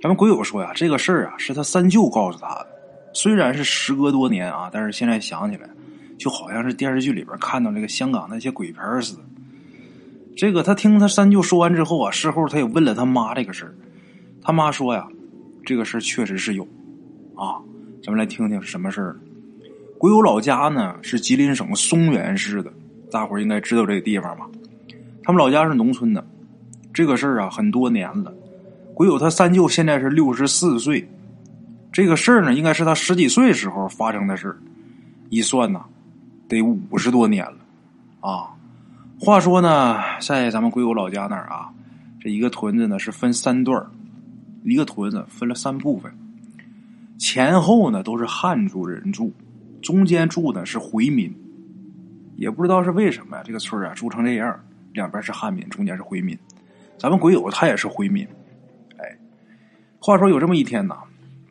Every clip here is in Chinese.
咱们鬼友说呀，这个事儿啊是他三舅告诉他的，虽然是时隔多年啊，但是现在想起来，就好像是电视剧里边看到那个香港那些鬼片似的。这个他听他三舅说完之后啊，事后他也问了他妈这个事儿，他妈说呀，这个事儿确实是有啊，咱们来听听什么事儿。鬼友老家呢是吉林省松原市的，大伙儿应该知道这个地方吧？他们老家是农村的，这个事儿啊很多年了。鬼友他三舅现在是六十四岁，这个事儿呢，应该是他十几岁时候发生的事一算呐，得五十多年了啊。话说呢，在咱们鬼友老家那儿啊，这一个屯子呢是分三段一个屯子分了三部分，前后呢都是汉族人住，中间住的是回民。也不知道是为什么呀，这个村啊住成这样，两边是汉民，中间是回民。咱们鬼友他也是回民。话说有这么一天呐，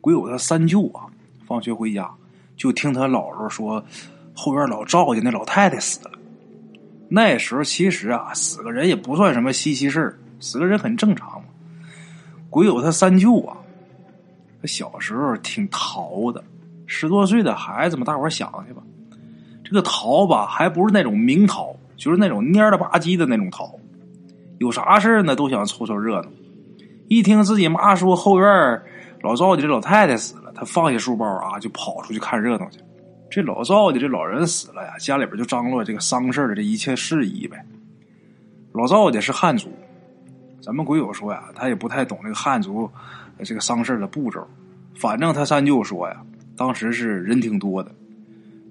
鬼友他三舅啊，放学回家就听他姥姥说，后院老赵家那老太太死了。那时候其实啊，死个人也不算什么稀奇事，死个人很正常嘛。鬼友他三舅啊，他小时候挺淘的，十多岁的孩子嘛，大伙想去吧，这个淘吧，还不是那种明淘，就是那种蔫了吧唧的那种淘，有啥事呢都想凑凑热闹。一听自己妈说后院老赵家这老太太死了，他放下书包啊，就跑出去看热闹去。这老赵家这老人死了呀，家里边就张罗这个丧事的这一切事宜呗。老赵家是汉族，咱们鬼友说呀，他也不太懂这个汉族这个丧事的步骤。反正他三舅说呀，当时是人挺多的，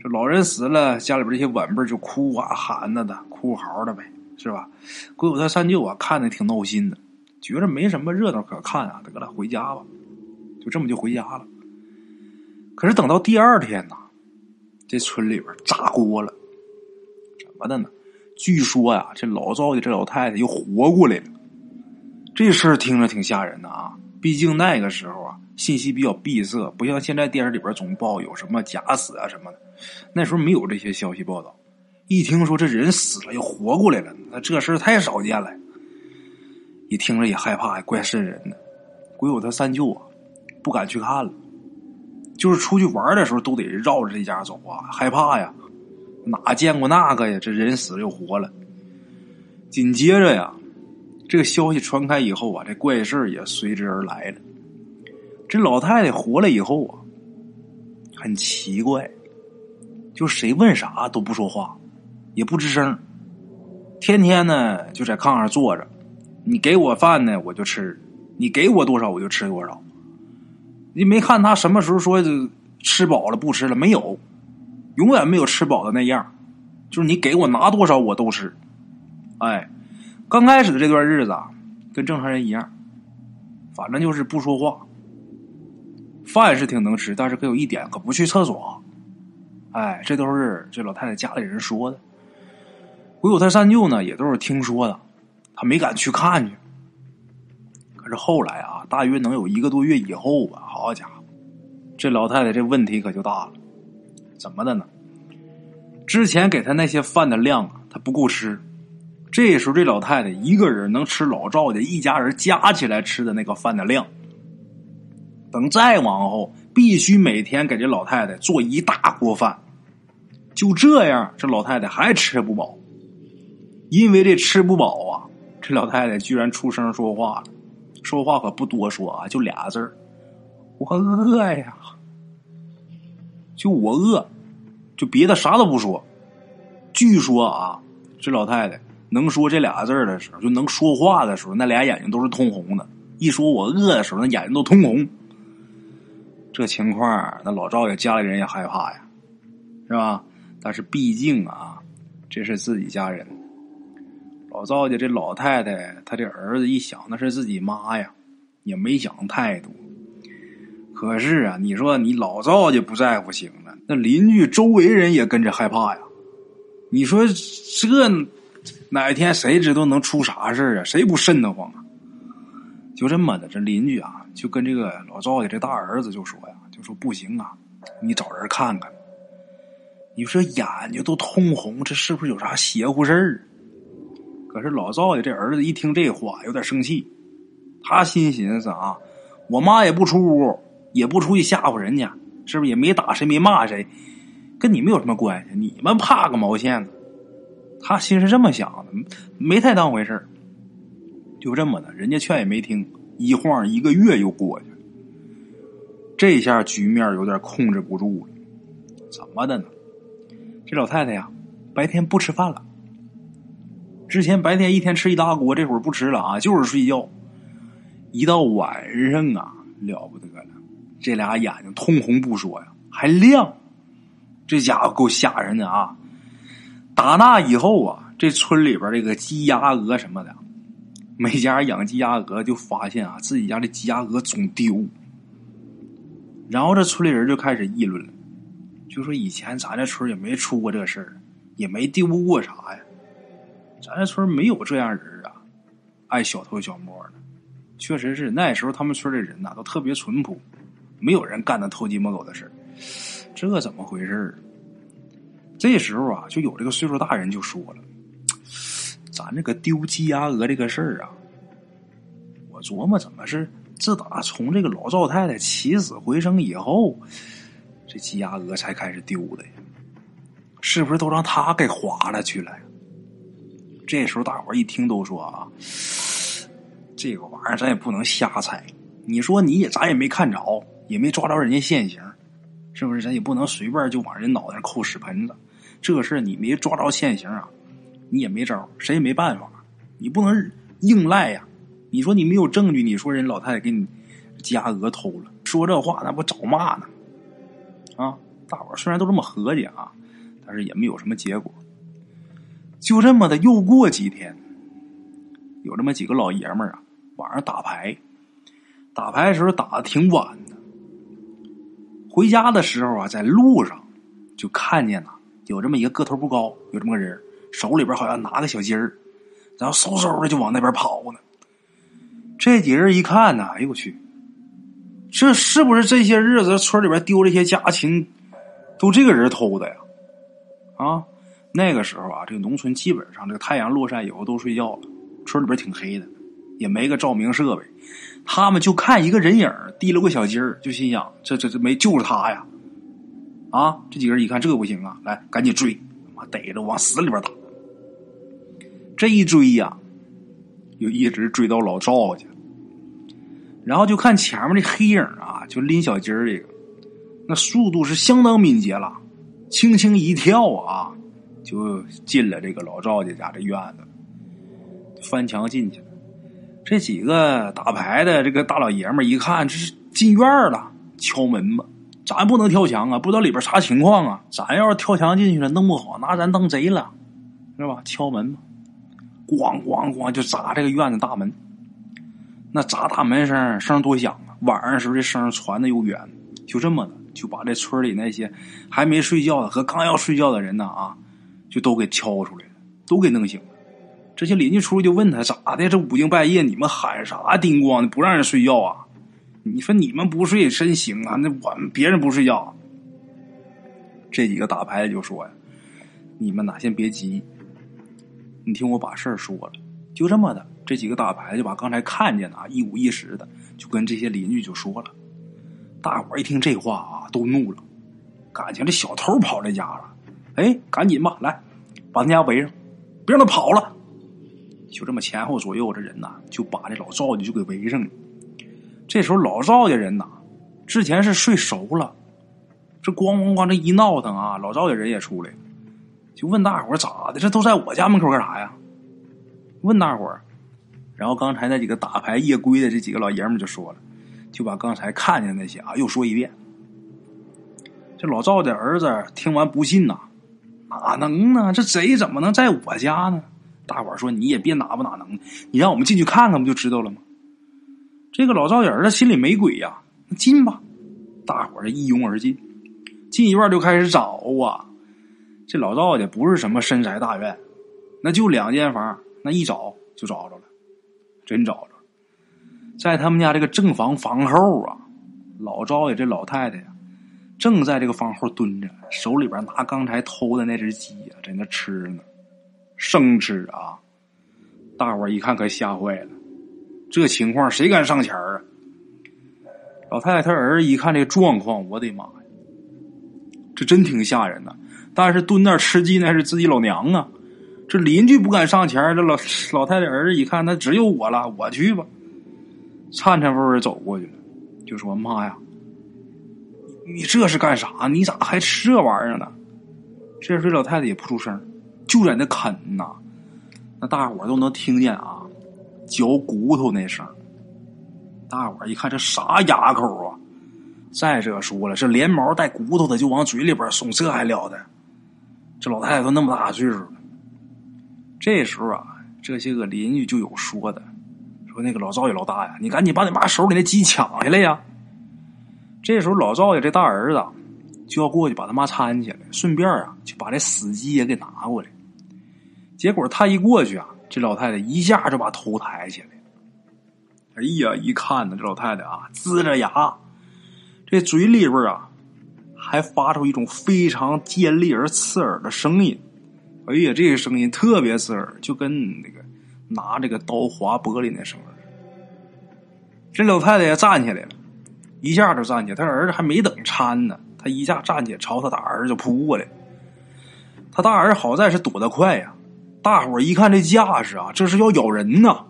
这老人死了，家里边这些晚辈就哭啊喊呐的，哭嚎的呗，是吧？鬼友他三舅啊，看着挺闹心的。觉着没什么热闹可看啊，得了，回家吧，就这么就回家了。可是等到第二天呢，这村里边炸锅了，怎么的呢？据说呀，这老赵家这老太太又活过来了。这事儿听着挺吓人的啊，毕竟那个时候啊，信息比较闭塞，不像现在电视里边总报有什么假死啊什么的，那时候没有这些消息报道。一听说这人死了又活过来了，那这事儿太少见了。一听着也害怕，怪瘆人的。鬼友他三舅啊，不敢去看了。就是出去玩的时候，都得绕着这家走啊，害怕呀。哪见过那个呀？这人死了又活了。紧接着呀，这个消息传开以后啊，这怪事也随之而来了。这老太太活了以后啊，很奇怪，就谁问啥都不说话，也不吱声，天天呢就在炕上坐着。你给我饭呢，我就吃；你给我多少，我就吃多少。你没看他什么时候说吃饱了不吃了？没有，永远没有吃饱的那样。就是你给我拿多少，我都吃。哎，刚开始的这段日子啊，跟正常人一样，反正就是不说话。饭是挺能吃，但是可有一点，可不去厕所。哎，这都是这老太太家里人说的。唯有他三舅呢，也都是听说的。他没敢去看去，可是后来啊，大约能有一个多月以后吧，好家伙，这老太太这问题可就大了，怎么的呢？之前给他那些饭的量啊，他不够吃，这时候这老太太一个人能吃老赵家一家人加起来吃的那个饭的量，等再往后，必须每天给这老太太做一大锅饭，就这样，这老太太还吃不饱，因为这吃不饱啊。这老太太居然出声说话了，说话可不多说啊，就俩字儿：“我饿呀。”就我饿，就别的啥都不说。据说啊，这老太太能说这俩字儿的时候，就能说话的时候，那俩眼睛都是通红的。一说我饿的时候，那眼睛都通红。这情况，那老赵家家里人也害怕呀，是吧？但是毕竟啊，这是自己家人。老赵家这老太太，她这儿子一想那是自己妈呀，也没想太多。可是啊，你说你老赵家不在乎行了，那邻居周围人也跟着害怕呀。你说这哪天谁知道能出啥事啊？谁不瘆得慌啊？就这么的，这邻居啊，就跟这个老赵家这大儿子就说呀，就说不行啊，你找人看看。你说眼睛都通红，这是不是有啥邪乎事儿？可是老赵家这儿子一听这话，有点生气。他心寻思啊，我妈也不出屋，也不出去吓唬人家，是不是也没打谁没骂谁，跟你们有什么关系？你们怕个毛线呢？他心是这么想的，没太当回事就这么的，人家劝也没听，一晃一个月又过去了。这下局面有点控制不住了，怎么的呢？这老太太呀，白天不吃饭了。之前白天一天吃一大锅，这会儿不吃了啊，就是睡觉。一到晚上啊，了不得了，这俩眼睛通红不说呀，还亮，这家伙够吓人的啊！打那以后啊，这村里边这个鸡鸭鹅什么的，每家养鸡鸭鹅就发现啊，自己家的鸡鸭鹅总丢。然后这村里人就开始议论了，就说以前咱这村也没出过这事儿，也没丢过啥呀。咱这村没有这样人啊，爱小偷小摸的。确实是那时候他们村的人呐，都特别淳朴，没有人干那偷鸡摸狗的事这怎么回事这时候啊，就有这个岁数大人就说了：“咱这个丢鸡鸭鹅这个事儿啊，我琢磨怎么是自打从这个老赵太太起死回生以后，这鸡鸭鹅才开始丢的呀？是不是都让他给划了去了？”这时候大伙一听都说啊，这个玩意儿咱也不能瞎猜。你说你也咱也没看着，也没抓着人家现行，是不是？咱也不能随便就往人脑袋上扣屎盆子。这事你没抓着现行啊，你也没招，谁也没办法。你不能硬赖呀。你说你没有证据，你说人老太太给你家鹅偷了，说这话那不找骂呢？啊，大伙虽然都这么合计啊，但是也没有什么结果。就这么的，又过几天，有这么几个老爷们儿啊，晚上打牌，打牌的时候打的挺晚的。回家的时候啊，在路上就看见了有这么一个个头不高，有这么个人，手里边好像拿个小鸡儿，然后嗖嗖的就往那边跑呢。这几人一看呢，哎呦我去，这是不是这些日子村里边丢这些家禽，都这个人偷的呀？啊？那个时候啊，这个农村基本上这个太阳落山以后都睡觉了，村里边挺黑的，也没个照明设备，他们就看一个人影提了个小鸡儿，就心想这这这没就是他呀，啊！这几个人一看这不行啊，来赶紧追，妈逮着往死里边打。这一追呀，就一直追到老赵家，然后就看前面的黑影啊，就拎小鸡儿这个，那速度是相当敏捷了，轻轻一跳啊。就进了这个老赵家家这院子，翻墙进去了。这几个打牌的这个大老爷们一看，这是进院了，敲门吧。咱不能跳墙啊，不知道里边啥情况啊。咱要是跳墙进去了，弄不好拿咱当贼了，是吧？敲门吧，咣咣咣就砸这个院子大门。那砸大门声声多响啊！晚上时候这声传的又远，就这么的就把这村里那些还没睡觉的和刚要睡觉的人呢啊。就都给敲出来了，都给弄醒了。这些邻居出来就问他咋的？这五更半夜你们喊啥叮咣的，不让人睡觉啊？你说你们不睡真行啊？那我们别人不睡觉。这几个打牌的就说呀：“你们哪先别急，你听我把事儿说了。”就这么的，这几个打牌就把刚才看见的啊一五一十的就跟这些邻居就说了。大伙一听这话啊，都怒了，感情这小偷跑这家了。哎，赶紧吧，来，把他家围上，别让他跑了。就这么前后左右，这人呐，就把这老赵家就给围上了。这时候老赵家人呐，之前是睡熟了，这咣咣咣这一闹腾啊，老赵家人也出来了，就问大伙咋的？这都在我家门口干啥呀？问大伙，然后刚才那几个打牌夜归的这几个老爷们就说了，就把刚才看见那些啊又说一遍。这老赵的儿子听完不信呐。哪能呢？这贼怎么能在我家呢？大伙说你也别哪不哪能，你让我们进去看看不就知道了吗？这个老赵人他心里没鬼呀，那进吧。大伙儿一拥而进，进院就开始找啊。这老赵家不是什么深宅大院，那就两间房，那一找就找着了，真找着。在他们家这个正房房后啊，老赵家这老太太呀。正在这个房后蹲着，手里边拿刚才偷的那只鸡呀，在那吃呢，生吃啊！大伙一看可吓坏了，这情况谁敢上前啊？老太太她儿子一看这状况，我的妈呀，这真挺吓人的。但是蹲那吃鸡那是自己老娘啊，这邻居不敢上前这老老太太儿子一看，那只有我了，我去吧。颤颤巍巍走过去了，就说：“妈呀，你这是干啥？你咋还吃这玩意儿呢？”这时老太太也不出声，就在那啃呐。那大伙都能听见啊，嚼骨头那声。大伙一看这啥牙口啊！再者说了，这连毛带骨头的就往嘴里边送，这还了得？这老太太都那么大岁数了。这时候啊，这些个邻居就有说的，说那个老赵家老大呀，你赶紧把你妈手里那鸡抢下来呀！这时候老赵家这大儿子就要过去把他妈搀起来，顺便啊就把这死鸡也给拿过来。结果他一过去啊，这老太太一下就把头抬起来。哎呀，一看呢，这老太太啊，呲着牙，这嘴里边啊，还发出一种非常尖利而刺耳的声音。哎呀，这个声音特别刺耳，就跟那个拿这个刀划玻璃那声儿。这老太太也站起来了，一下就站起来。他儿子还没等搀呢，他一下站起来，朝他大儿子就扑过来。他大儿子好在是躲得快呀，大伙儿一看这架势啊，这是要咬人呐。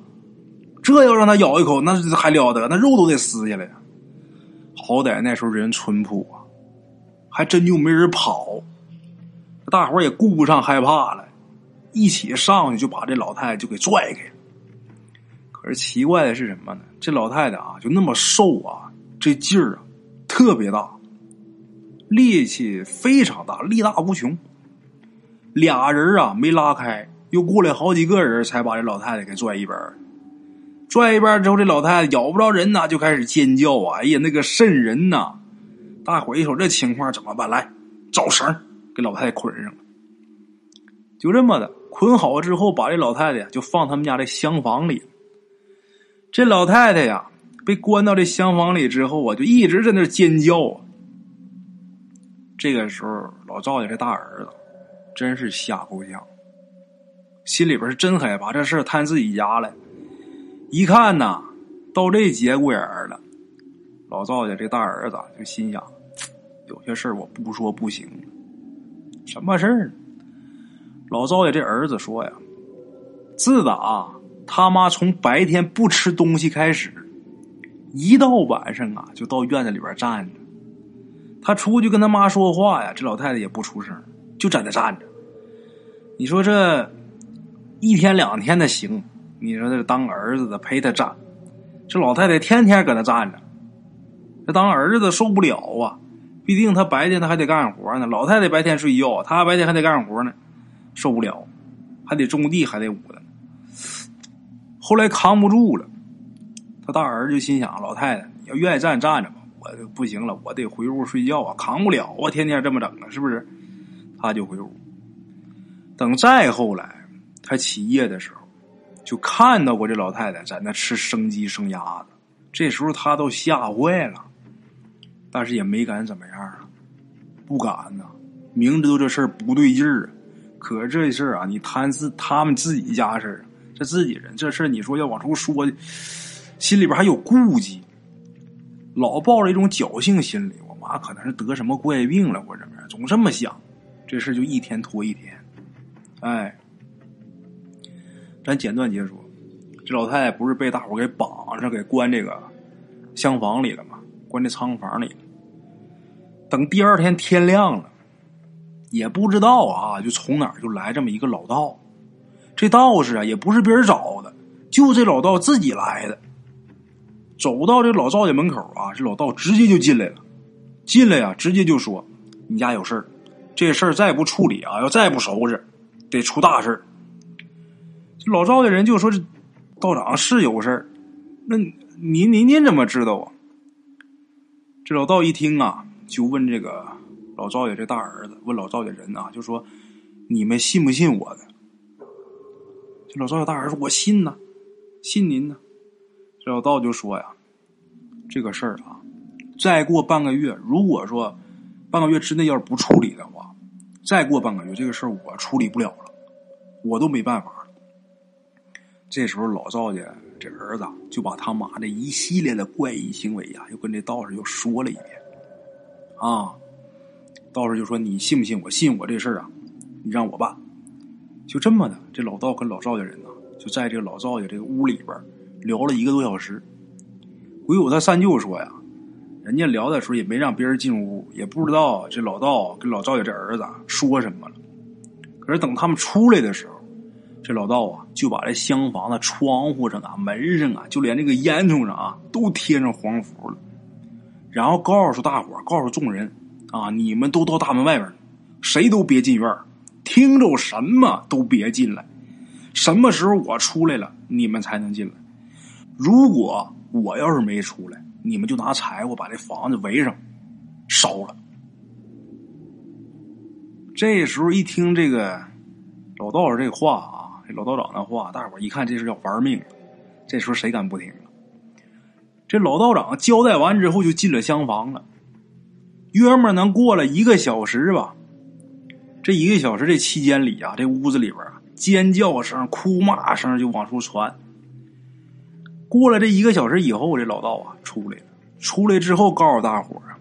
这要让他咬一口，那还了得？那肉都得撕下来呀！好歹那时候人淳朴啊，还真就没人跑。大伙也顾不上害怕了，一起上去就把这老太太就给拽开。可是奇怪的是什么呢？这老太太啊，就那么瘦啊，这劲儿啊特别大，力气非常大，力大无穷。俩人啊没拉开，又过来好几个人才把这老太太给拽一边儿。拽一边之后，这老太太咬不着人呐，就开始尖叫啊！哎呀，那个瘆人呐！大伙一瞅这情况怎么办？来找绳给老太太捆上了。就这么的捆好之后，把这老太太就放他们家这厢房里。这老太太呀，被关到这厢房里之后啊，就一直在那尖叫。这个时候，老赵家这大儿子真是吓够呛，心里边是真害怕，这事摊自己家了。一看呐，到这节骨眼了，老赵家这大儿子就心想：有些事我不说不行。什么事儿？老赵家这儿子说呀，自打他妈从白天不吃东西开始，一到晚上啊，就到院子里边站着。他出去跟他妈说话呀，这老太太也不出声，就在那站着。你说这一天两天的行？你说这当儿子的陪他站，这老太太天天搁那站着，这当儿子受不了啊！毕竟他白天他还得干活呢，老太太白天睡觉，他白天还得干活呢，受不了，还得种地，还得捂的。后来扛不住了，他大儿就心想：老太太，你要愿意站站着吧，我就不行了，我得回屋睡觉啊，扛不了啊，天天这么整啊，是不是？他就回屋。等再后来他起夜的时候。就看到过这老太太在那吃生鸡生鸭子，这时候他都吓坏了，但是也没敢怎么样啊，不敢呐，明知道这事儿不对劲儿啊，可是这事儿啊，你谈自他们自己家事儿，这自己人这事儿，你说要往出说，心里边还有顾忌，老抱着一种侥幸心理，我妈可能是得什么怪病了或者怎么样，总这么想，这事就一天拖一天，哎。咱简短结束，这老太太不是被大伙给绑上，给关这个厢房里了吗？关这仓房里。等第二天天亮了，也不知道啊，就从哪儿就来这么一个老道。这道士啊，也不是别人找的，就这老道自己来的。走到这老赵家门口啊，这老道直接就进来了。进来呀，直接就说：“你家有事儿，这事儿再不处理啊，要再不收拾，得出大事儿。”老赵家人就说：“这道长是有事儿，那您您您怎么知道啊？”这老道一听啊，就问这个老赵家这大儿子，问老赵家人啊，就说：“你们信不信我的？”这老赵家大儿子：“我信呐，信您呢。”这老道就说：“呀，这个事儿啊，再过半个月，如果说半个月之内要是不处理的话，再过半个月，这个事儿我处理不了了，我都没办法。”这时候老赵家这儿子就把他妈的一系列的怪异行为呀，又跟这道士又说了一遍。啊，道士就说：“你信不信？我信，我这事儿啊，你让我办。”就这么的，这老道跟老赵家人呢，就在这个老赵家这个屋里边聊了一个多小时。鬼友他三舅说呀，人家聊的时候也没让别人进屋，也不知道这老道跟老赵家这儿子说什么了。可是等他们出来的时候，这老道啊就把这厢房的窗户上啊、门上啊，就连这个烟囱上啊，都贴上黄符了。然后告诉大伙告诉众人啊，你们都到大门外边，谁都别进院听着什么都别进来。什么时候我出来了，你们才能进来。如果我要是没出来，你们就拿柴火把这房子围上，烧了。这时候一听这个老道士这话啊，老道长的话，大伙一看这是要玩命。这时候谁敢不听啊？这老道长交代完之后就进了厢房了。约莫能过了一个小时吧。这一个小时这期间里啊，这屋子里边啊，尖叫声、哭骂声就往出传。过了这一个小时以后，这老道啊出来了。出来之后告诉大伙啊，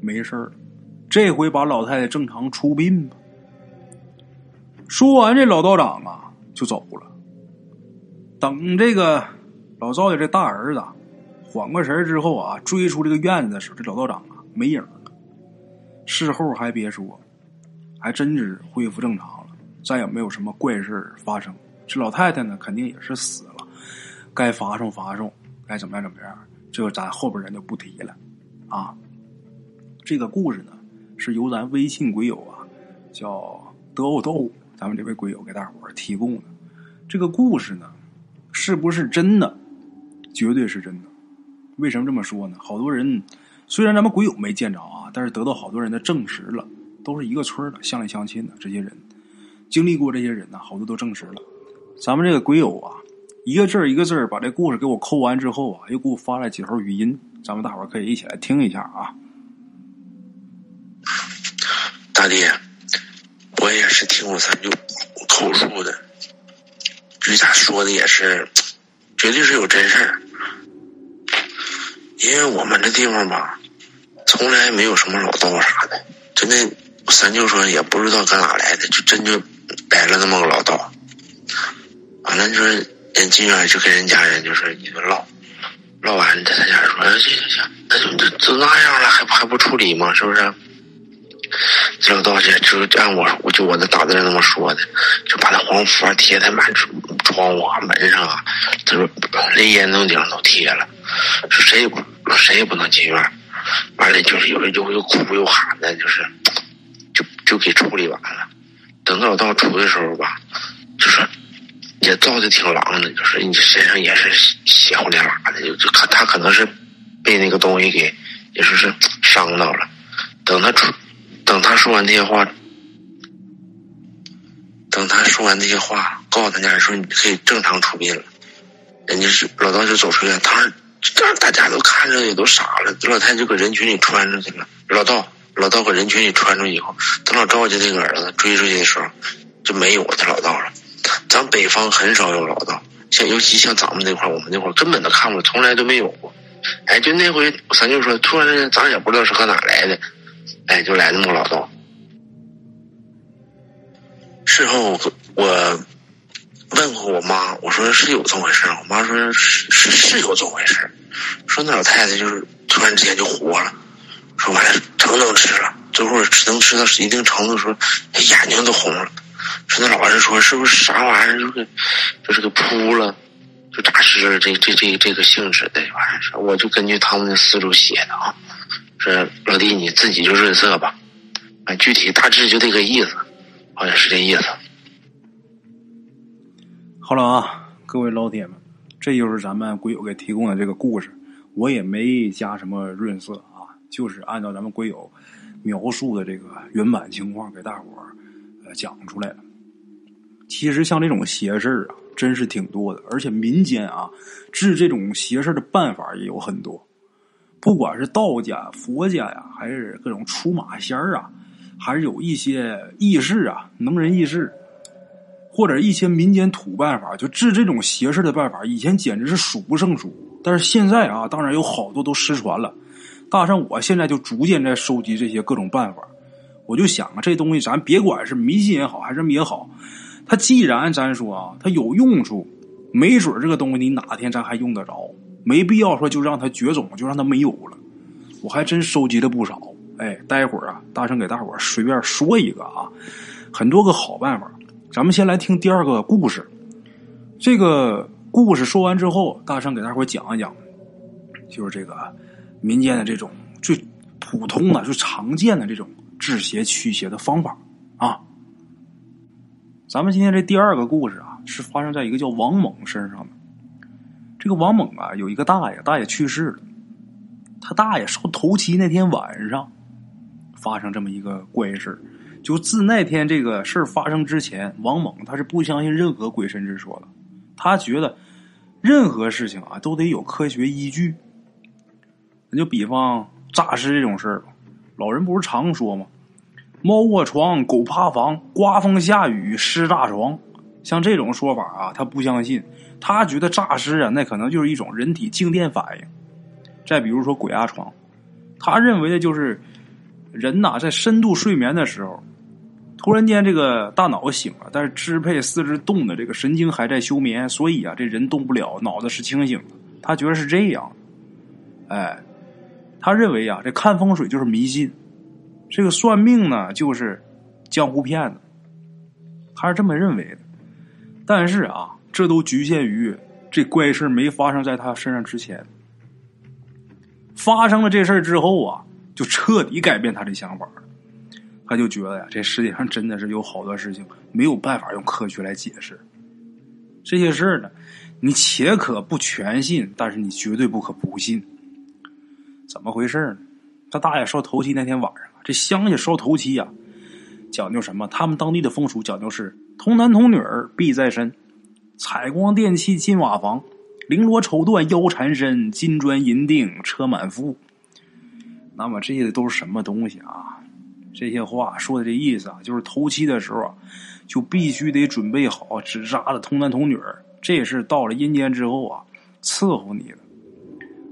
没事了。这回把老太太正常出殡吧。说完，这老道长啊就走了。等这个老赵家这大儿子缓过神之后啊，追出这个院子的时候，这老道长啊没影了。事后还别说，还真是恢复正常了，再也没有什么怪事发生。这老太太呢，肯定也是死了，该发送发送，该怎么样怎么样，这个咱后边人就不提了啊。这个故事呢。是由咱微信鬼友啊，叫德欧豆，咱们这位鬼友给大伙提供的这个故事呢，是不是真的？绝对是真的。为什么这么说呢？好多人虽然咱们鬼友没见着啊，但是得到好多人的证实了，都是一个村的，乡里乡亲的这些人经历过这些人呢，好多都证实了。咱们这个鬼友啊，一个字儿一个字儿把这故事给我抠完之后啊，又给我发了几条语音，咱们大伙儿可以一起来听一下啊。大弟，我也是听我三舅口述的，这咋说的也是，绝对是有真事儿。因为我们这地方吧，从来没有什么老道啥的，真的，三舅说也不知道搁哪来的，就真就来了那么个老道。完了就是人进院就跟人家人就是一顿唠，唠完在他家说行行行，那就这都那样了，还还不处理吗？是不是？这老道士就按我，我就我那打字那么说的，就把那黄符贴在满窗户啊、门上啊，他说连烟囱顶上都贴了，说谁也不谁也不能进院。完了就是有人就又哭又喊的，就是就就给处理完了。等到老道出的时候吧，就是也造的挺狼的，就是你身上也是血红脸拉的，就就可他可能是被那个东西给也说是伤到了。等他出。等他说完这些话，等他说完这些话，告诉他家人说你可以正常出殡了。人家是老道就走出来，当时这大家都看着也都傻了。老太太就搁人群里穿出去了。老道老道搁人群里穿出去以后，等老赵家那个儿子追出去的时候，就没有他老道了。咱北方很少有老道，像尤其像咱们那块我们那块根本都看不，从来都没有过。哎，就那回咱就说，突然间咱也不知道是搁哪来的。哎，就来那么老道。事后我问过我妈，我说是有这么回事我妈说是是是有这么回事说那老太太就是突然之间就活了，说完了成能吃了，最后吃能吃到一定程度，说眼睛都红了。说那老师说是不是啥玩意儿，就是就是给扑了，就诈尸这这这这个性质的玩意儿。我就根据他们的思路写的啊。说老弟，你自己就润色吧，啊，具体大致就这个意思，好像是这意思。好了啊，各位老铁们，这就是咱们鬼友给提供的这个故事，我也没加什么润色啊，就是按照咱们鬼友描述的这个原版情况给大伙儿讲出来了。其实像这种邪事啊，真是挺多的，而且民间啊治这种邪事的办法也有很多。不管是道家、佛家呀，还是各种出马仙啊，还是有一些异士啊、能人异士，或者一些民间土办法，就治这种邪事的办法，以前简直是数不胜数。但是现在啊，当然有好多都失传了。大圣，我现在就逐渐在收集这些各种办法。我就想啊，这东西咱别管是迷信也好，还是什么也好，它既然咱说啊，它有用处，没准这个东西你哪天咱还用得着，没必要说就让它绝种，就让它没有了。我还真收集了不少。哎，待会儿啊，大圣给大伙随便说一个啊，很多个好办法。咱们先来听第二个故事。这个故事说完之后，大圣给大伙讲一讲，就是这个民间的这种最普通的、最常见的这种治邪驱邪的方法啊。咱们今天这第二个故事啊，是发生在一个叫王猛身上的。这个王猛啊，有一个大爷，大爷去世了。他大爷烧头七那天晚上。发生这么一个怪事就自那天这个事发生之前，王猛他是不相信任何鬼神之说的。他觉得任何事情啊都得有科学依据。那就比方诈尸这种事儿吧，老人不是常说吗？猫卧床，狗趴房，刮风下雨尸炸床。像这种说法啊，他不相信。他觉得诈尸啊，那可能就是一种人体静电反应。再比如说鬼压床，他认为的就是。人呐，在深度睡眠的时候，突然间这个大脑醒了，但是支配四肢动的这个神经还在休眠，所以啊，这人动不了，脑子是清醒的。他觉得是这样，哎，他认为啊，这看风水就是迷信，这个算命呢就是江湖骗子，他是这么认为的。但是啊，这都局限于这怪事没发生在他身上之前，发生了这事儿之后啊。就彻底改变他的想法了，他就觉得呀，这世界上真的是有好多事情没有办法用科学来解释。这些事儿呢，你且可不全信，但是你绝对不可不信。怎么回事呢？他大爷烧头七那天晚上，这乡下烧头七呀，讲究什么？他们当地的风俗讲究是童男童女儿必在身，采光电器进瓦房，绫罗绸缎腰缠身，金砖银锭车满腹。那么这些都是什么东西啊？这些话说的这意思啊，就是头七的时候啊，就必须得准备好纸扎的童男童女儿，这是到了阴间之后啊，伺候你的。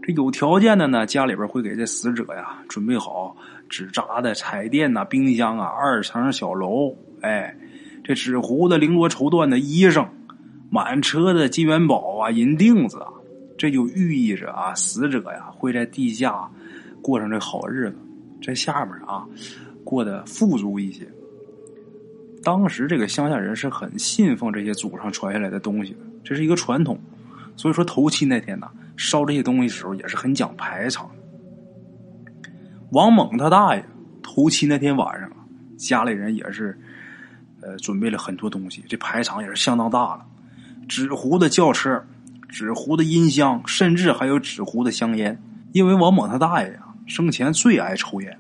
这有条件的呢，家里边会给这死者呀准备好纸扎的彩电呐、冰箱啊、二层小楼，哎，这纸糊的绫罗绸缎的衣裳，满车的金元宝啊、银锭子啊，这就寓意着啊，死者呀会在地下。过上这好日子，在下面啊，过得富足一些。当时这个乡下人是很信奉这些祖上传下来的东西的，这是一个传统。所以说头七那天呢，烧这些东西时候也是很讲排场。王猛他大爷头七那天晚上啊，家里人也是呃准备了很多东西，这排场也是相当大了，纸糊的轿车、纸糊的音箱，甚至还有纸糊的香烟。因为王猛他大爷呀。生前最爱抽烟，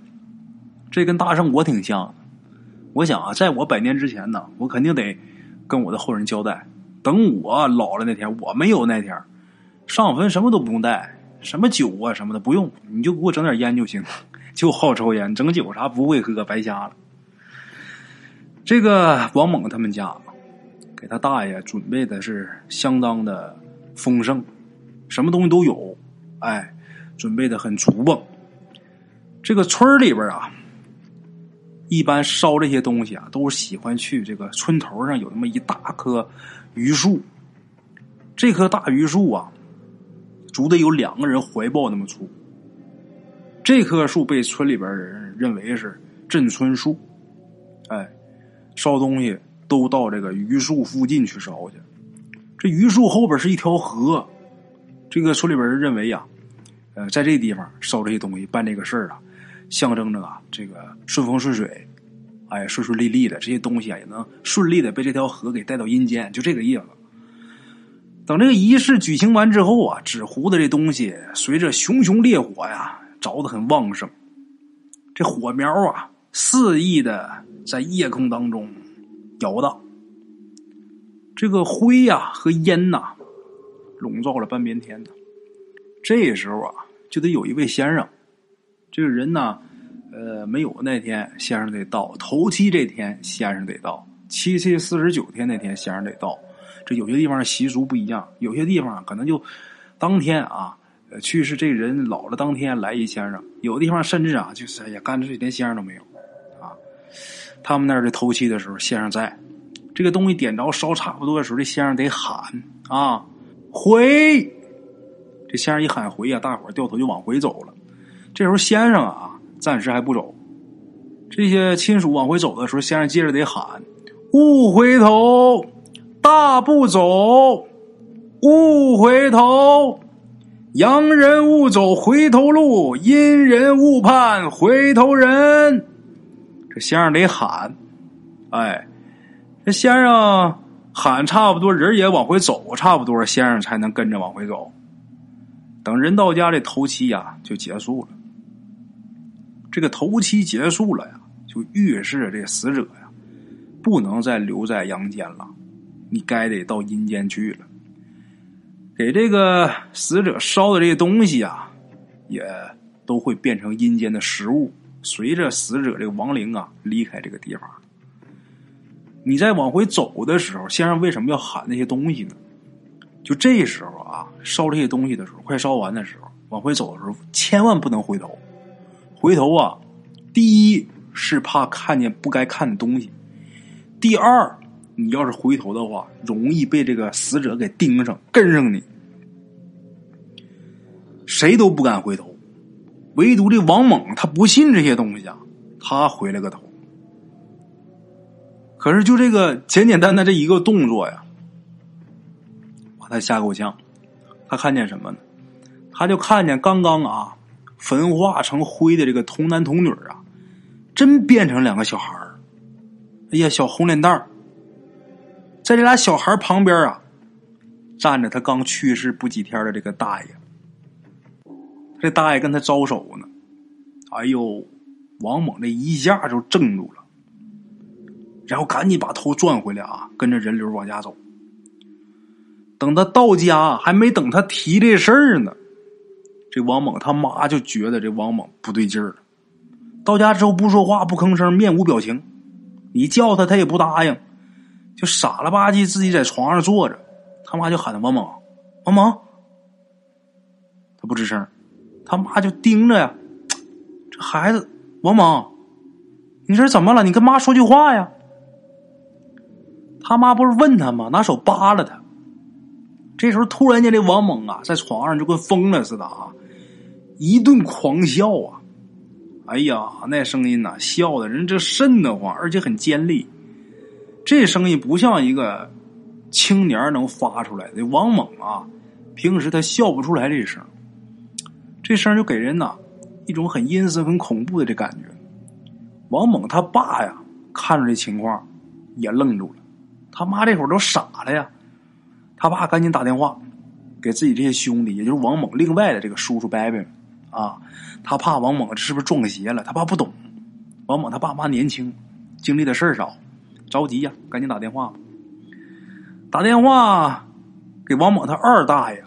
这跟大圣我挺像的。我想啊，在我百年之前呢，我肯定得跟我的后人交代，等我老了那天，我没有那天，上坟什么都不用带，什么酒啊什么的不用，你就给我整点烟就行。就好抽烟，整酒啥不会喝，白瞎了。这个王猛他们家给他大爷准备的是相当的丰盛，什么东西都有，哎，准备的很足吧。这个村里边啊，一般烧这些东西啊，都是喜欢去这个村头上有那么一大棵榆树。这棵大榆树啊，足得有两个人怀抱那么粗。这棵树被村里边人认为是镇村树。哎，烧东西都到这个榆树附近去烧去。这榆树后边是一条河，这个村里边人认为呀，呃，在这地方烧这些东西，办这个事儿啊。象征着啊，这个顺风顺水，哎，顺顺利利的这些东西啊，也能顺利的被这条河给带到阴间，就这个意思。等这个仪式举行完之后啊，纸糊的这东西随着熊熊烈火呀，着的很旺盛，这火苗啊肆意的在夜空当中摇荡，这个灰呀和烟呐笼罩了半边天呢。这时候啊，就得有一位先生。这个人呢，呃，没有那天先生得到，头七这天先生得到，七七四十九天那天先生得到。这有些地方习俗不一样，有些地方可能就当天啊，去世这人老了当天来一先生，有的地方甚至啊，就是哎呀，干脆连先生都没有啊。他们那儿的头七的时候，先生在，这个东西点着烧差不多的时候，这先生得喊啊回。这先生一喊回呀，大伙掉头就往回走了。这时候先生啊，暂时还不走。这些亲属往回走的时候，先生接着得喊：“勿回头，大步走，勿回头，洋人勿走回头路，阴人勿盼回头人。”这先生得喊，哎，这先生喊差不多，人也往回走，差不多，先生才能跟着往回走。等人到家，这头七呀就结束了。这个头七结束了呀。就预示这死者呀，不能再留在阳间了，你该得到阴间去了。给这个死者烧的这些东西啊，也都会变成阴间的食物，随着死者这个亡灵啊离开这个地方。你在往回走的时候，先生为什么要喊那些东西呢？就这时候啊，烧这些东西的时候，快烧完的时候，往回走的时候，千万不能回头。回头啊，第一。是怕看见不该看的东西。第二，你要是回头的话，容易被这个死者给盯上，跟上你。谁都不敢回头，唯独这王猛，他不信这些东西啊，他回了个头。可是就这个简简单单这一个动作呀，把他吓够呛。他看见什么呢？他就看见刚刚啊，焚化成灰的这个童男童女啊。真变成两个小孩儿，哎呀，小红脸蛋儿，在这俩小孩旁边啊，站着他刚去世不几天的这个大爷。这大爷跟他招手呢，哎呦，王猛这一下就怔住了，然后赶紧把头转回来啊，跟着人流往家走。等他到家，还没等他提这事儿呢，这王猛他妈就觉得这王猛不对劲儿了。到家之后不说话不吭声面无表情，你叫他他也不答应，就傻了吧唧自己在床上坐着。他妈就喊他王猛，王猛，他不吱声，他妈就盯着呀。这孩子王猛，你这是怎么了？你跟妈说句话呀。他妈不是问他吗？拿手扒拉他。这时候突然间这王猛啊，在床上就跟疯了似的啊，一顿狂笑啊。哎呀，那声音呐，笑的人这瘆得慌，而且很尖利。这声音不像一个青年能发出来的。王猛啊，平时他笑不出来这声，这声就给人呐一种很阴森、很恐怖的这感觉。王猛他爸呀，看着这情况也愣住了，他妈这会儿都傻了呀。他爸赶紧打电话给自己这些兄弟，也就是王猛另外的这个叔叔伯伯们。啊，他怕王猛这是不是撞邪了？他爸不懂，王猛他爸妈年轻，经历的事儿少，着急呀，赶紧打电话。打电话给王猛他二大爷，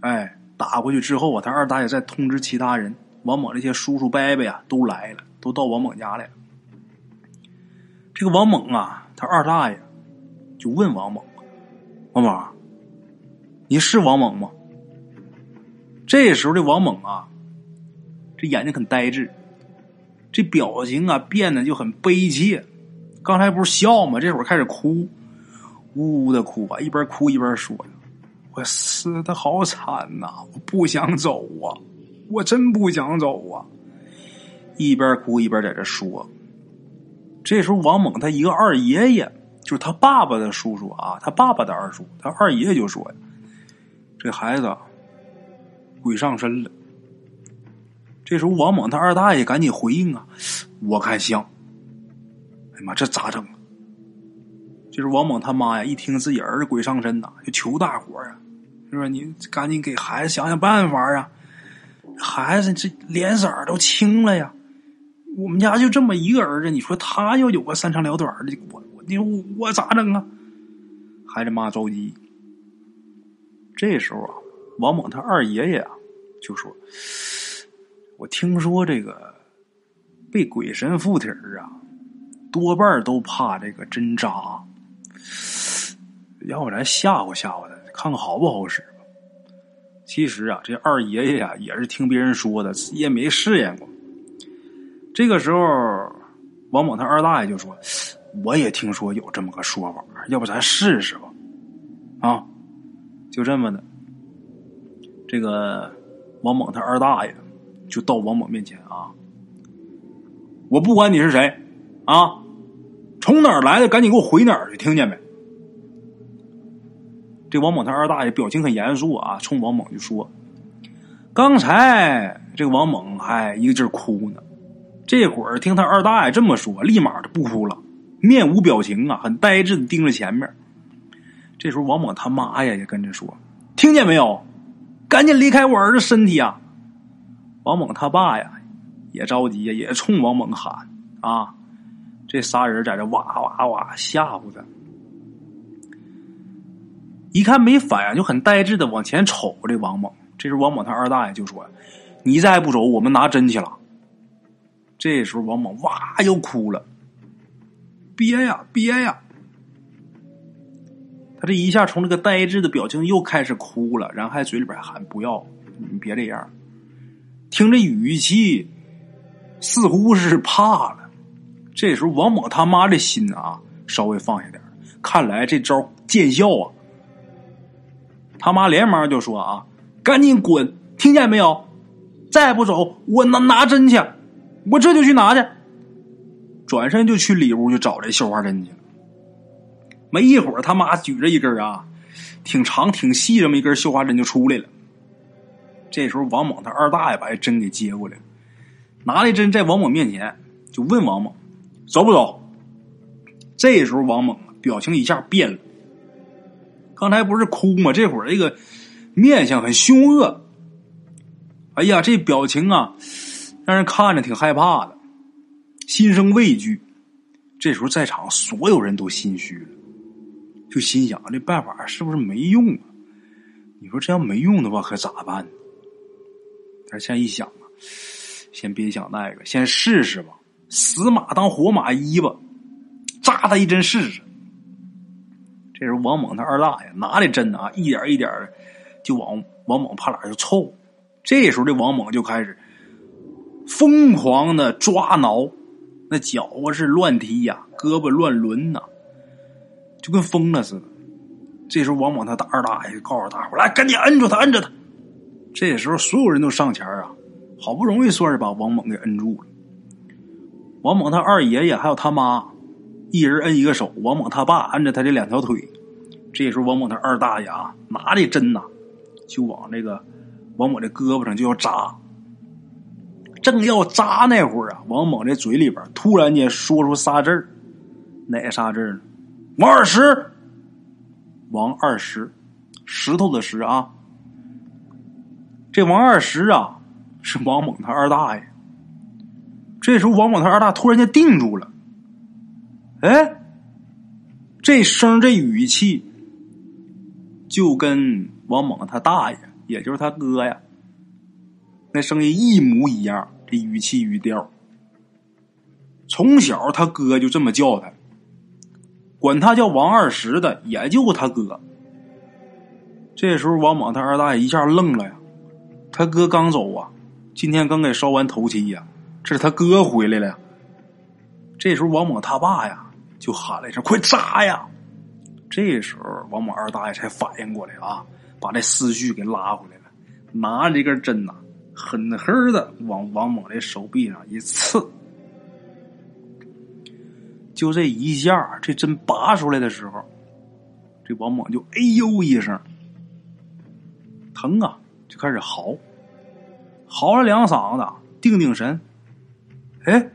哎，打过去之后啊，他二大爷再通知其他人，王猛这些叔叔伯伯呀都来了，都到王猛家来了。这个王猛啊，他二大爷就问王猛：“王猛，你是王猛吗？”这时候的王猛啊。眼睛很呆滞，这表情啊变得就很悲切。刚才不是笑吗？这会儿开始哭，呜呜的哭啊，一边哭一边说：“我死的好惨呐，我不想走啊，我真不想走啊。”一边哭一边在这说。这时候，王猛他一个二爷爷，就是他爸爸的叔叔啊，他爸爸的二叔，他二爷爷就说：“这孩子鬼上身了。”这时候，王猛他二大爷赶紧回应啊！我看像。哎呀妈，这咋整就？是王猛他妈呀！一听自己儿子鬼上身呐，就求大伙儿啊，是吧？你赶紧给孩子想想办法啊！孩子这脸色都青了呀！我们家就这么一个儿子，你说他要有个三长两短的，我我你说我咋整啊？孩子妈着急。这时候啊，王猛他二爷爷啊就说。我听说这个被鬼神附体啊，多半都怕这个针扎。要不咱吓唬吓唬他，看看好不好使。其实啊，这二爷爷呀也是听别人说的，也没试验过。这个时候，王猛他二大爷就说：“我也听说有这么个说法，要不咱试试吧？”啊，就这么的。这个王猛他二大爷就到王猛面前啊，我不管你是谁啊，从哪儿来的，赶紧给我回哪儿去，听见没？这王猛他二大爷表情很严肃啊，冲王猛就说：“刚才这个王猛还一个劲儿哭呢，这会儿听他二大爷这么说，立马就不哭了，面无表情啊，很呆滞的盯着前面。这时候王猛他妈呀也跟着说：听见没有？赶紧离开我儿子身体啊！王猛他爸呀也着急呀，也冲王猛喊啊！这仨人在这哇哇哇吓唬他。”一看没反应，就很呆滞的往前瞅。这王猛，这时王猛他二大爷就说：“你再不走，我们拿针去了。”这时候王猛哇又哭了，憋呀憋呀。他这一下从这个呆滞的表情又开始哭了，然后还嘴里边喊：“不要，你别这样。”听这语气，似乎是怕了。这时候王猛他妈的心啊稍微放下点看来这招见效啊。他妈连忙就说：“啊，赶紧滚！听见没有？再不走，我拿拿针去！我这就去拿去。”转身就去里屋去找这绣花针去了。没一会儿，他妈举着一根啊，挺长挺细这么一根绣花针就出来了。这时候，王猛他二大爷把这针给接过来，拿那针在王猛面前就问王猛：“走不走？”这时候，王猛表情一下变了。刚才不是哭吗？这会儿这个面相很凶恶。哎呀，这表情啊，让人看着挺害怕的，心生畏惧。这时候在场所有人都心虚了，就心想：这办法是不是没用啊？你说这要没用的话，可咋办？呢他现在一想啊，先别想那个，先试试吧。死马当活马医吧，扎他一针试试。这时候，王猛他二大爷拿的针啊，一点一点的就往王猛怕哪就凑。这时候，这王猛就开始疯狂的抓挠，那脚啊是乱踢呀，胳膊乱抡呐，就跟疯了似的。这时候，王猛他大二大爷告诉大伙来赶紧摁住他，摁着他。这时候，所有人都上前啊，好不容易算是把王猛给摁住了。王猛他二爷爷还有他妈。一人摁一个手，王猛他爸按着他这两条腿。这时候，王猛他二大爷啊，拿着针呐，就往这个王猛的胳膊上就要扎。正要扎那会儿啊，王猛这嘴里边突然间说出仨字儿，哪仨字呢？王二石，王二石，石头的石啊。这王二石啊，是王猛他二大爷。这时候，王猛他二大突然间定住了。哎，这声这语气，就跟王猛他大爷，也就是他哥呀，那声音一模一样。这语气语调，从小他哥就这么叫他，管他叫王二石的，也就他哥。这时候，王猛他二大爷一下愣了呀，他哥刚走啊，今天刚给烧完头七呀，这是他哥回来了。这时候，王猛他爸呀。就喊了一声：“快扎呀！”这时候，王猛二大爷才反应过来啊，把这思绪给拉回来了，拿着这根针呐，狠狠的往王猛的手臂上一刺。就这一下，这针拔出来的时候，这王猛就“哎呦”一声，疼啊，开始嚎，嚎了两嗓子，定定神。哎，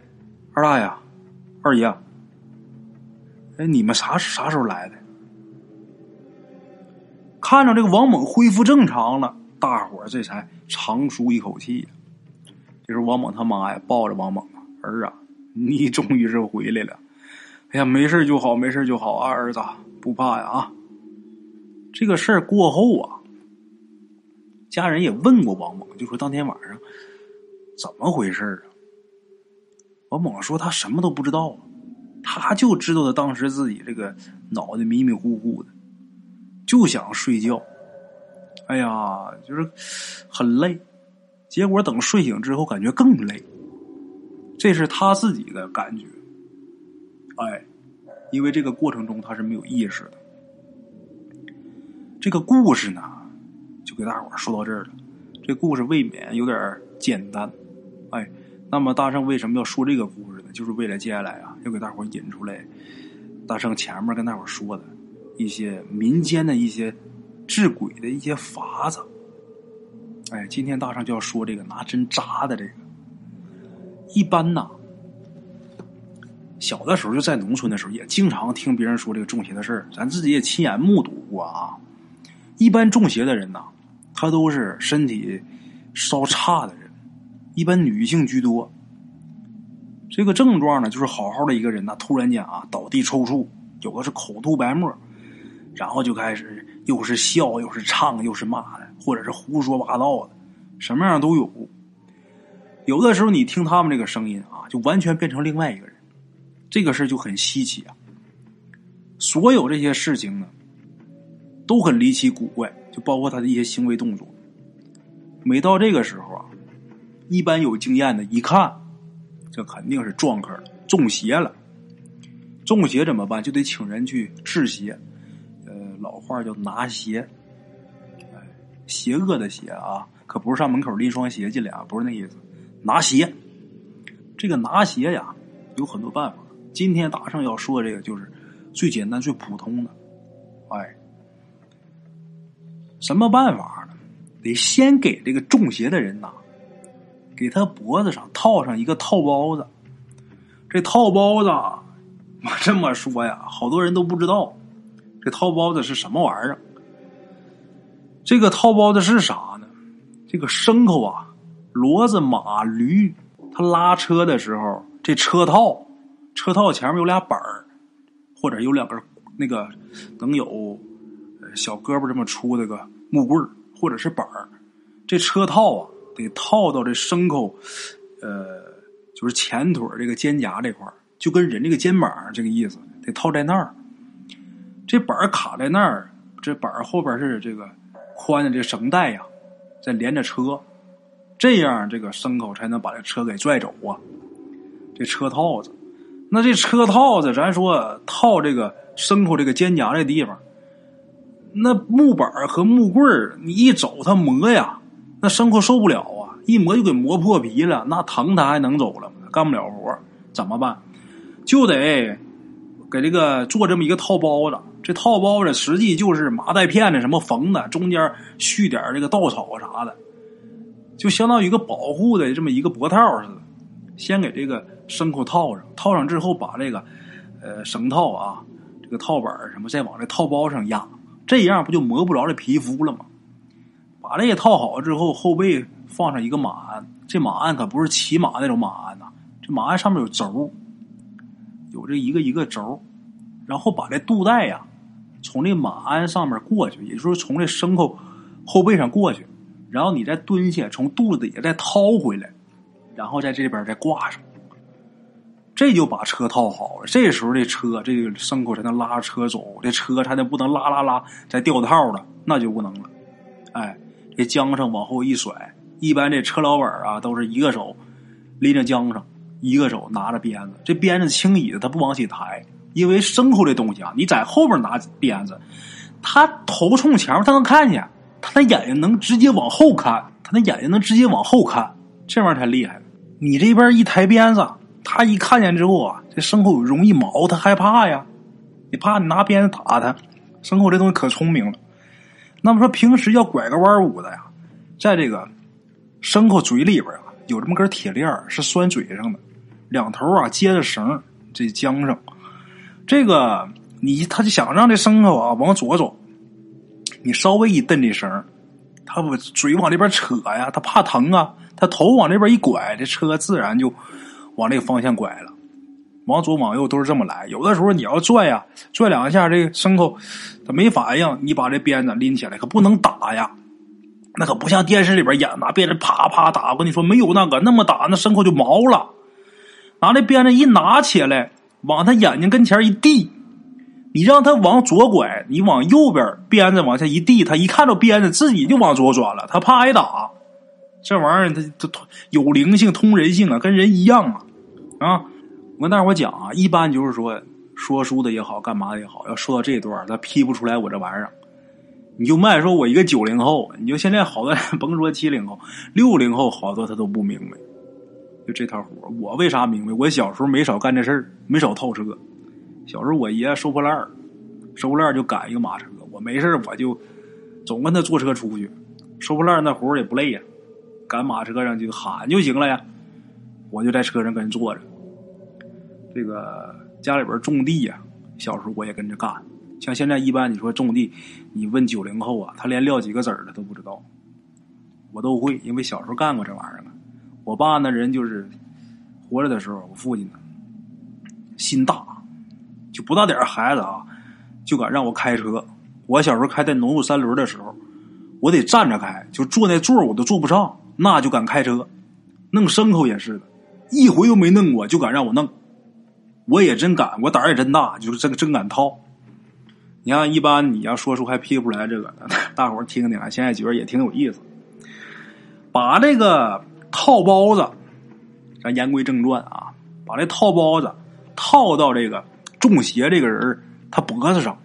二大爷，二爷。哎，你们啥啥时候来的？看着这个王猛恢复正常了，大伙儿这才长舒一口气。这时候，王猛他妈呀抱着王猛，儿啊，你终于是回来了。哎呀，没事就好，没事就好啊，儿子不怕呀啊。这个事儿过后啊，家人也问过王猛，就说当天晚上怎么回事啊？王猛说他什么都不知道。他就知道他当时自己这个脑袋迷迷糊糊的，就想睡觉。哎呀，就是很累，结果等睡醒之后，感觉更累。这是他自己的感觉。哎，因为这个过程中他是没有意识的。这个故事呢，就给大伙说到这儿了。这故事未免有点简单，哎，那么大圣为什么要说这个故事呢？就是为了接下来啊，要给大伙引出来大圣前面跟大伙说的一些民间的一些治鬼的一些法子。哎，今天大圣就要说这个拿针扎的这个。一般呐，小的时候就在农村的时候，也经常听别人说这个中邪的事儿，咱自己也亲眼目睹过啊。一般中邪的人呐，他都是身体稍差的人，一般女性居多。这个症状呢，就是好好的一个人呐，突然间啊倒地抽搐，有的是口吐白沫，然后就开始又是笑又是唱又是骂的，或者是胡说八道的，什么样都有。有的时候你听他们这个声音啊，就完全变成另外一个人，这个事就很稀奇啊。所有这些事情呢。都很离奇古怪，就包括他的一些行为动作。每到这个时候啊，一般有经验的一看，这肯定是撞客了，中邪了。中邪怎么办？就得请人去治邪。呃，老话叫拿邪，邪恶的邪啊，可不是上门口拎双鞋进来啊，不是那意思。拿邪，这个拿邪呀，有很多办法。今天大圣要说这个，就是最简单、最普通的，哎。什么办法呢？得先给这个中邪的人呐，给他脖子上套上一个套包子。这套包子，我 这么说呀，好多人都不知道，这套包子是什么玩意儿。这个套包子是啥呢？这个牲口啊，骡子、马、驴，他拉车的时候，这车套，车套前面有俩板儿，或者有两根那个能有。小胳膊这么粗的个木棍或者是板儿，这车套啊得套到这牲口，呃，就是前腿这个肩胛这块就跟人这个肩膀这个意思，得套在那儿。这板儿卡在那儿，这板儿后边是这个宽的这绳带呀，再连着车，这样这个牲口才能把这车给拽走啊。这车套子，那这车套子，咱说套这个牲口这个肩胛这地方。那木板和木棍你一走它磨呀，那牲口受不了啊！一磨就给磨破皮了，那疼他还能走了吗？干不了活，怎么办？就得给这个做这么一个套包子。这套包子实际就是麻袋片子什么缝的，中间续点这个稻草啥的，就相当于一个保护的这么一个脖套似的。先给这个牲口套上，套上之后把这个呃绳套啊，这个套板什么再往这套包上压。这样不就磨不着这皮肤了吗？把这个套好之后，后背放上一个马鞍。这马鞍可不是骑马那种马鞍呐，这马鞍上面有轴，有这一个一个轴。然后把这肚带呀，从这马鞍上面过去，也就是从这牲口后背上过去，然后你再蹲下，从肚子底下再掏回来，然后在这边再挂上。这就把车套好了，这时候这车这个牲口才能拉着车走，这车才能不能拉拉拉再掉套了，那就不能了。哎，这缰绳往后一甩，一般这车老板啊都是一个手拎着缰绳，一个手拿着鞭子，这鞭子轻椅子他不往起抬，因为牲口这东西啊，你在后边拿鞭子，他头冲前面，他能看见，他的眼睛能直接往后看，他的眼睛能直接往后看，这玩意儿才厉害。你这边一抬鞭子。他一看见之后啊，这牲口容易毛，他害怕呀。你怕你拿鞭子打他，牲口这东西可聪明了。那么说平时要拐个弯舞的呀，在这个牲口嘴里边啊，有这么根铁链是拴嘴上的，两头啊接着绳，这缰绳。这个你他就想让这牲口啊往左走，你稍微一蹬这绳，他不嘴往这边扯呀，他怕疼啊，他头往这边一拐，这车自然就。往这个方向拐了，往左往右都是这么来。有的时候你要拽呀，拽两下，这个牲口它没反应，你把这鞭子拎起来，可不能打呀。那可不像电视里边演，拿鞭子啪啪打。我跟你说，没有那个那么打，那牲口就毛了。拿这鞭子一拿起来，往他眼睛跟前一递，你让他往左拐，你往右边鞭子往下一递，他一看到鞭子自己就往左转了，他怕挨打。这玩意儿它它通有灵性、通人性啊，跟人一样啊啊！我跟大伙讲啊，一般就是说说书的也好，干嘛的也好，要说到这段他批不出来我这玩意儿。你就卖说我一个九零后，你就现在好多人 甭说七零后，六零后好多他都不明白，就这套活我为啥明白？我小时候没少干这事儿，没少套车。小时候我爷收破烂收破烂就赶一个马车，我没事我就总跟他坐车出去。收破烂那活也不累呀，赶马车上就喊就行了呀。我就在车上跟人坐着。这个家里边种地呀，小时候我也跟着干。像现在一般你说种地，你问九零后啊，他连撂几个子儿的都不知道。我都会，因为小时候干过这玩意儿啊。我爸那人就是活着的时候，我父亲呢心大，就不大点孩子啊，就敢让我开车。我小时候开在农用三轮的时候，我得站着开，就坐那座我都坐不上，那就敢开车。弄牲口也是的，一回都没弄过，就敢让我弄。我也真敢，我胆儿也真大，就是真真敢套。你看，一般你要说出还批不出来这个，大伙儿听听啊，现在觉得也挺有意思。把这个套包子，咱言归正传啊，把这套包子套到这个中邪这个人他脖子上，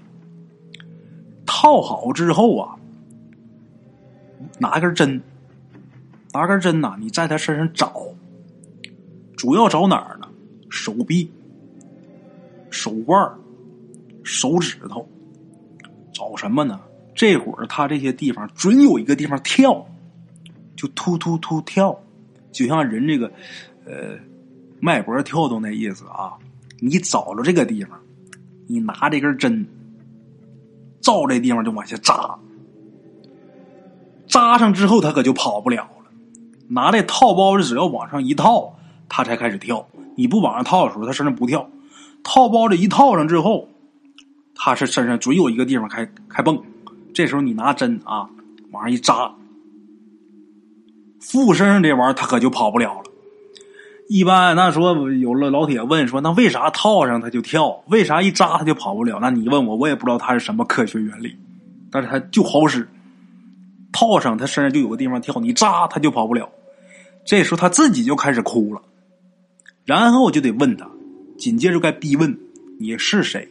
套好之后啊，拿根针，拿根针呐，你在他身上找，主要找哪儿呢？手臂、手腕、手指头。找什么呢？这会儿他这些地方准有一个地方跳，就突突突跳，就像人这个呃脉搏跳动那意思啊。你找着这个地方，你拿这根针，照这地方就往下扎，扎上之后他可就跑不了了。拿这套包子只要往上一套，他才开始跳。你不往上套的时候，他身上不跳。套包子一套上之后。他是身上准有一个地方开开蹦，这时候你拿针啊往上一扎，附身上这玩意儿他可就跑不了了。一般那说有了老铁问说那为啥套上他就跳，为啥一扎他就跑不了？那你问我我也不知道他是什么科学原理，但是他就好使。套上他身上就有个地方跳，你扎他就跑不了。这时候他自己就开始哭了，然后就得问他，紧接着该逼问你是谁。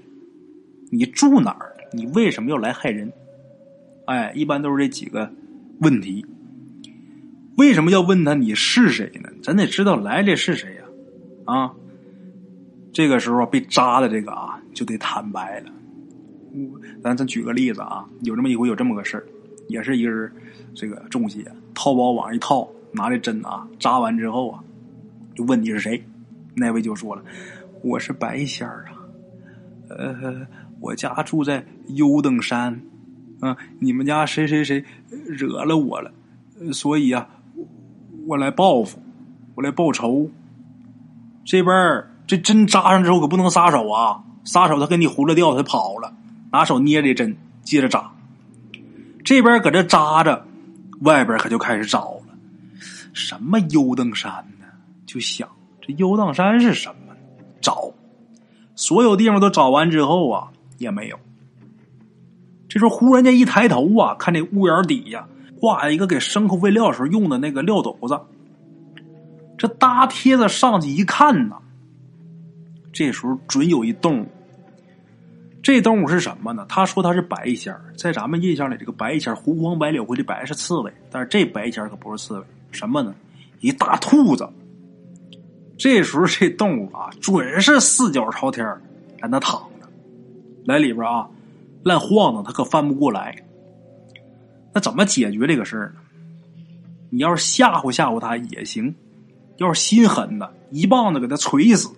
你住哪儿？你为什么要来害人？哎，一般都是这几个问题。为什么要问他你是谁呢？咱得知道来这是谁呀？啊，这个时候被扎的这个啊，就得坦白了。咱咱举个例子啊，有这么一回，有这么个事儿，也是一个人这个中邪，套包往上一套，拿这针啊扎完之后啊，就问你是谁？那位就说了，我是白仙儿啊，呃。我家住在优登山，啊，你们家谁谁谁惹了我了，所以啊，我来报复，我来报仇。这边这针扎上之后可不能撒手啊，撒手他给你糊了掉，他跑了，拿手捏这针接着扎。这边搁这扎着，外边可就开始找了，什么优登山呢？就想这优登山是什么？找，所有地方都找完之后啊。也没有。这时候忽然间一抬头啊，看这屋檐底下挂一个给牲口喂料时候用的那个料斗子。这搭梯子上去一看呢，这时候准有一动物。这动物是什么呢？他说他是白仙，在咱们印象里，这个白仙儿胡黄白柳灰的白是刺猬，但是这白仙可不是刺猬，什么呢？一大兔子。这时候这动物啊，准是四脚朝天在那躺着。来里边啊，乱晃荡，它可翻不过来。那怎么解决这个事儿呢？你要是吓唬吓唬它也行，要是心狠的，一棒子给它锤死。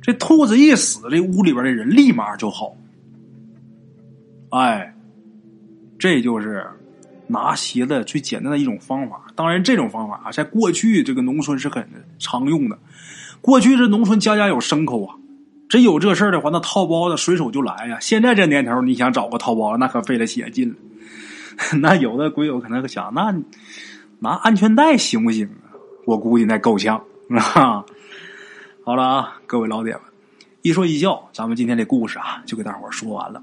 这兔子一死，这屋里边的人立马就好。哎，这就是拿鞋的最简单的一种方法。当然，这种方法啊，在过去这个农村是很常用的。过去这农村家家有牲口啊。真有这事儿的话，那套包子随手就来呀！现在这年头，你想找个套包子，那可费了血劲了。那有的鬼友可能想，那拿安全带行不行啊？我估计那够呛啊！好了啊，各位老铁们。一说一笑，咱们今天这故事啊，就给大伙儿说完了。